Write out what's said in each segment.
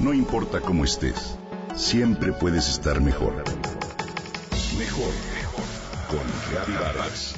No importa cómo estés, siempre puedes estar mejor. Mejor, mejor. Con Vargas.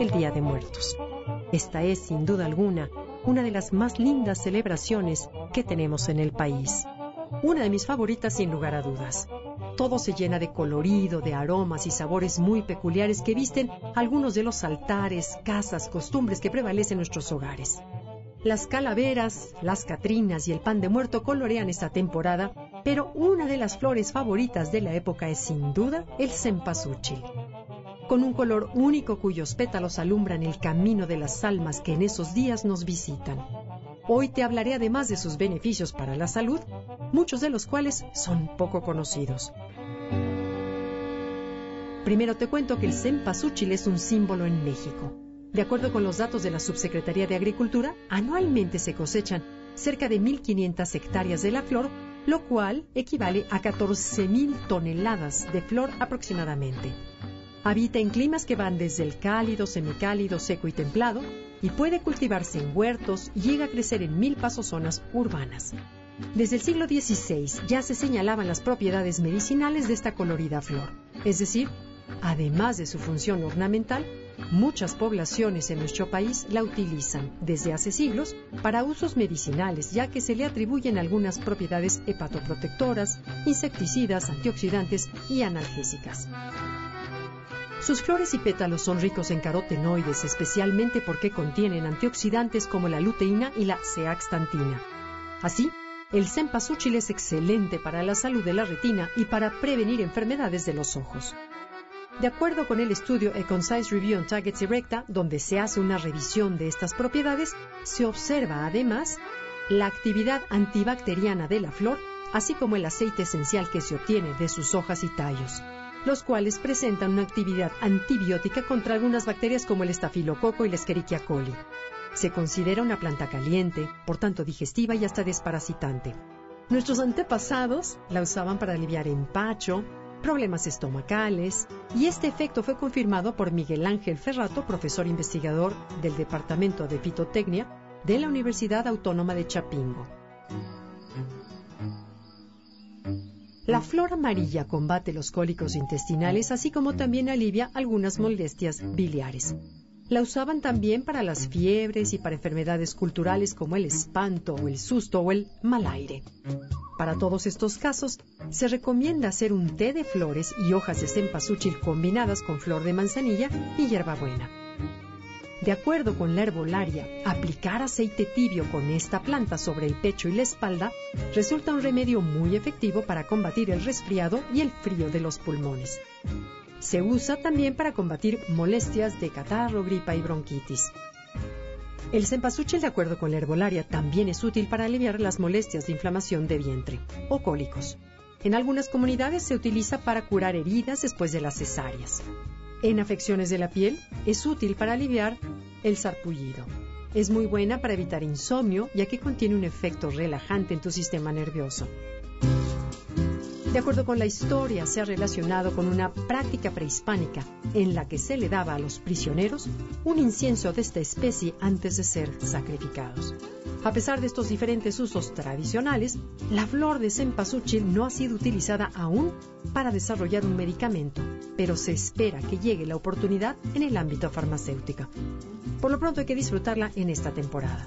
El Día de Muertos. Esta es, sin duda alguna, una de las más lindas celebraciones que tenemos en el país. Una de mis favoritas sin lugar a dudas. Todo se llena de colorido, de aromas y sabores muy peculiares que visten algunos de los altares, casas, costumbres que prevalecen en nuestros hogares. Las calaveras, las catrinas y el pan de muerto colorean esta temporada, pero una de las flores favoritas de la época es sin duda el cempasúchil. Con un color único cuyos pétalos alumbran el camino de las almas que en esos días nos visitan. Hoy te hablaré además de sus beneficios para la salud, muchos de los cuales son poco conocidos. Primero te cuento que el cempasúchil es un símbolo en México. De acuerdo con los datos de la Subsecretaría de Agricultura, anualmente se cosechan cerca de 1.500 hectáreas de la flor, lo cual equivale a 14.000 toneladas de flor aproximadamente. Habita en climas que van desde el cálido, semicálido, seco y templado y puede cultivarse en huertos y llega a crecer en milpas o zonas urbanas. Desde el siglo XVI ya se señalaban las propiedades medicinales de esta colorida flor, es decir, además de su función ornamental, muchas poblaciones en nuestro país la utilizan desde hace siglos para usos medicinales, ya que se le atribuyen algunas propiedades hepatoprotectoras, insecticidas, antioxidantes y analgésicas. Sus flores y pétalos son ricos en carotenoides, especialmente porque contienen antioxidantes como la luteína y la zeaxantina. Así, el cempasúchil es excelente para la salud de la retina y para prevenir enfermedades de los ojos. De acuerdo con el estudio A Concise Review on Targets Erecta, donde se hace una revisión de estas propiedades, se observa además la actividad antibacteriana de la flor, así como el aceite esencial que se obtiene de sus hojas y tallos los cuales presentan una actividad antibiótica contra algunas bacterias como el estafilococo y la Escherichia coli. Se considera una planta caliente, por tanto digestiva y hasta desparasitante. Nuestros antepasados la usaban para aliviar empacho, problemas estomacales, y este efecto fue confirmado por Miguel Ángel Ferrato, profesor investigador del Departamento de Fitotecnia de la Universidad Autónoma de Chapingo. La flor amarilla combate los cólicos intestinales, así como también alivia algunas molestias biliares. La usaban también para las fiebres y para enfermedades culturales como el espanto o el susto o el mal aire. Para todos estos casos, se recomienda hacer un té de flores y hojas de cempasúchil combinadas con flor de manzanilla y hierbabuena. De acuerdo con la herbolaria, aplicar aceite tibio con esta planta sobre el pecho y la espalda resulta un remedio muy efectivo para combatir el resfriado y el frío de los pulmones. Se usa también para combatir molestias de catarro, gripa y bronquitis. El cempasúchil, de acuerdo con la herbolaria, también es útil para aliviar las molestias de inflamación de vientre o cólicos. En algunas comunidades se utiliza para curar heridas después de las cesáreas. En afecciones de la piel es útil para aliviar el sarpullido. Es muy buena para evitar insomnio ya que contiene un efecto relajante en tu sistema nervioso. De acuerdo con la historia, se ha relacionado con una práctica prehispánica en la que se le daba a los prisioneros un incienso de esta especie antes de ser sacrificados. A pesar de estos diferentes usos tradicionales, la flor de cempasúchil no ha sido utilizada aún para desarrollar un medicamento, pero se espera que llegue la oportunidad en el ámbito farmacéutico. Por lo pronto hay que disfrutarla en esta temporada.